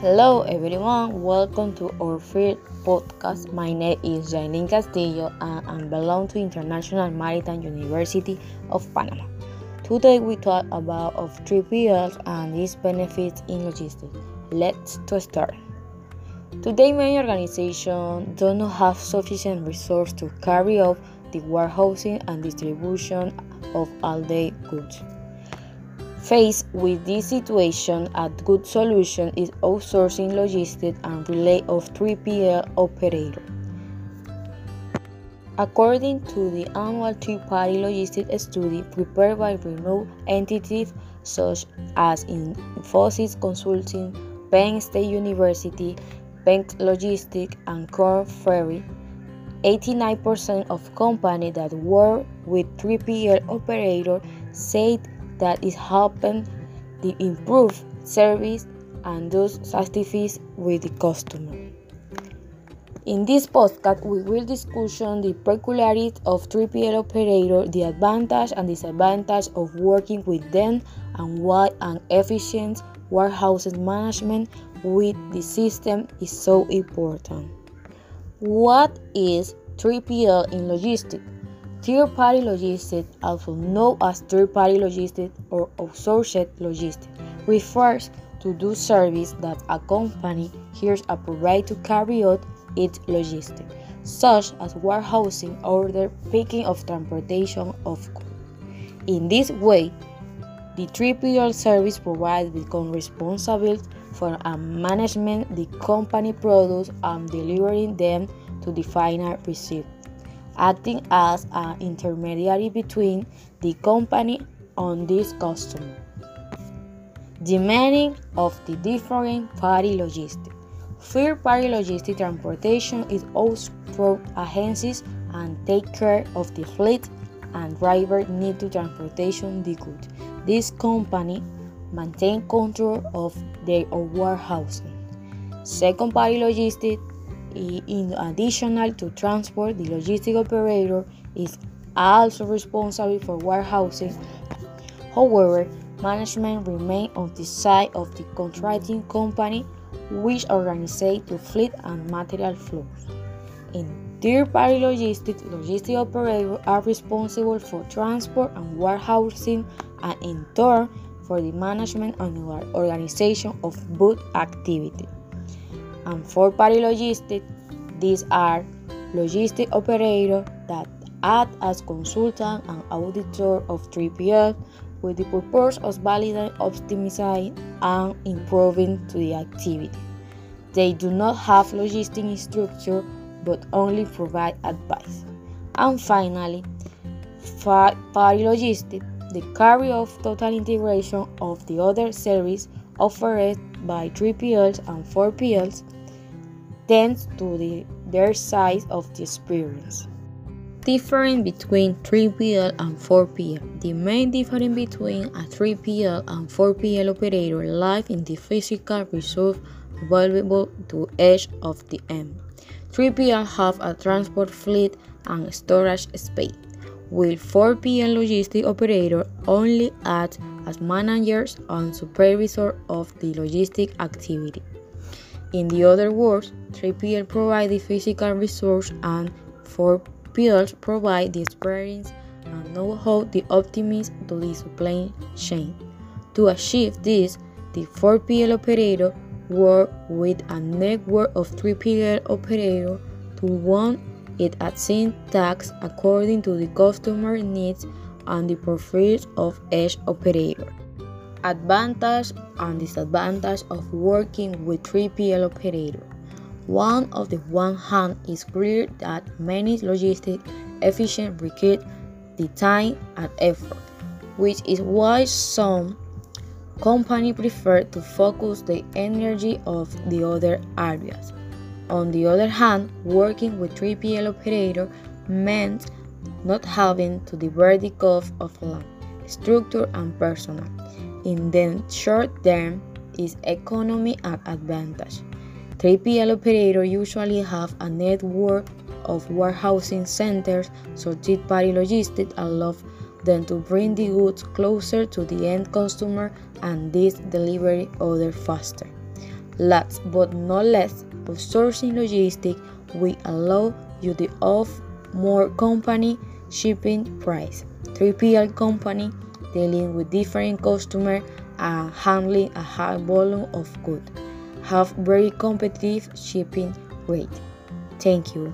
Hello everyone, welcome to our first podcast. My name is Jailin Castillo and I belong to International Maritime University of Panama. Today we talk about of 3PLs and its benefits in logistics. Let's to start. Today many organizations do not have sufficient resources to carry out the warehousing and distribution of all-day goods. Faced with this situation, a good solution is outsourcing logistics and relay of 3PL operator. According to the annual three-party logistics study prepared by renowned entities such as Infosys Consulting, Penn State University, Penn Logistics, and Korn Ferry, 89% of companies that work with 3PL operators said that is helping the improve service and those satisfies with the customer. In this podcast, we will discuss the peculiarities of 3PL operator, the advantage and disadvantage of working with them, and why an efficient warehouse management with the system is so important. What is 3PL in logistics? Third-party logistics, also known as third-party logistics or outsourced logistics, refers to those services that a company hires a provider to carry out its logistics, such as warehousing, order picking of transportation of goods. In this way, the 3PL service provider becomes responsible for a management the company products and delivering them to the final recipient acting as an intermediary between the company and this customer. The meaning of the different party logistics. Third party logistic transportation is also through agencies and take care of the fleet and driver need to transportation the goods. This company maintain control of their warehousing. Second party logistic in addition to transport, the logistic operator is also responsible for warehousing. However, management remains on the side of the contracting company, which organizes the fleet and material flows. In third-party logistics, logistic operators are responsible for transport and warehousing, and in turn for the management and organization of both activities and fourth-party logistics. These are logistic operators that act as consultant and auditor of 3PL with the purpose of validating, optimizing, and improving to the activity. They do not have logistic structure but only provide advice. And finally, party logistics, the carry of total integration of the other service offered by 3PLs and 4PLs tends to the, their size of the experience. Difference between 3PL and 4PL. The main difference between a 3PL and 4PL operator lies in the physical resource available to each of the M. 3PL have a transport fleet and storage space, while 4PL logistic operator only act as managers and supervisor of the logistic activity. In the other words, 3PL provide the physical resource and 4PLs provide the experience and know-how to optimize to the supply chain. To achieve this, the 4PL operator work with a network of 3PL operators to one it assign tasks according to the customer needs and the preference of each operator. Advantage and disadvantage of working with 3PL operator. One of the one hand is clear that many logistic efficient require the time and effort, which is why some company prefer to focus the energy of the other areas. On the other hand, working with 3PL operator meant not having to divert the cost of land, structure, and personnel in the short term is economy at advantage. 3PL operator usually have a network of warehousing centers, so third-party logistics allow them to bring the goods closer to the end customer and this delivery order faster. Last but not least, outsourcing logistics will allow you the off more company shipping price. 3PL company dealing with different customer and handling a high volume of goods have very competitive shipping rate. Thank you.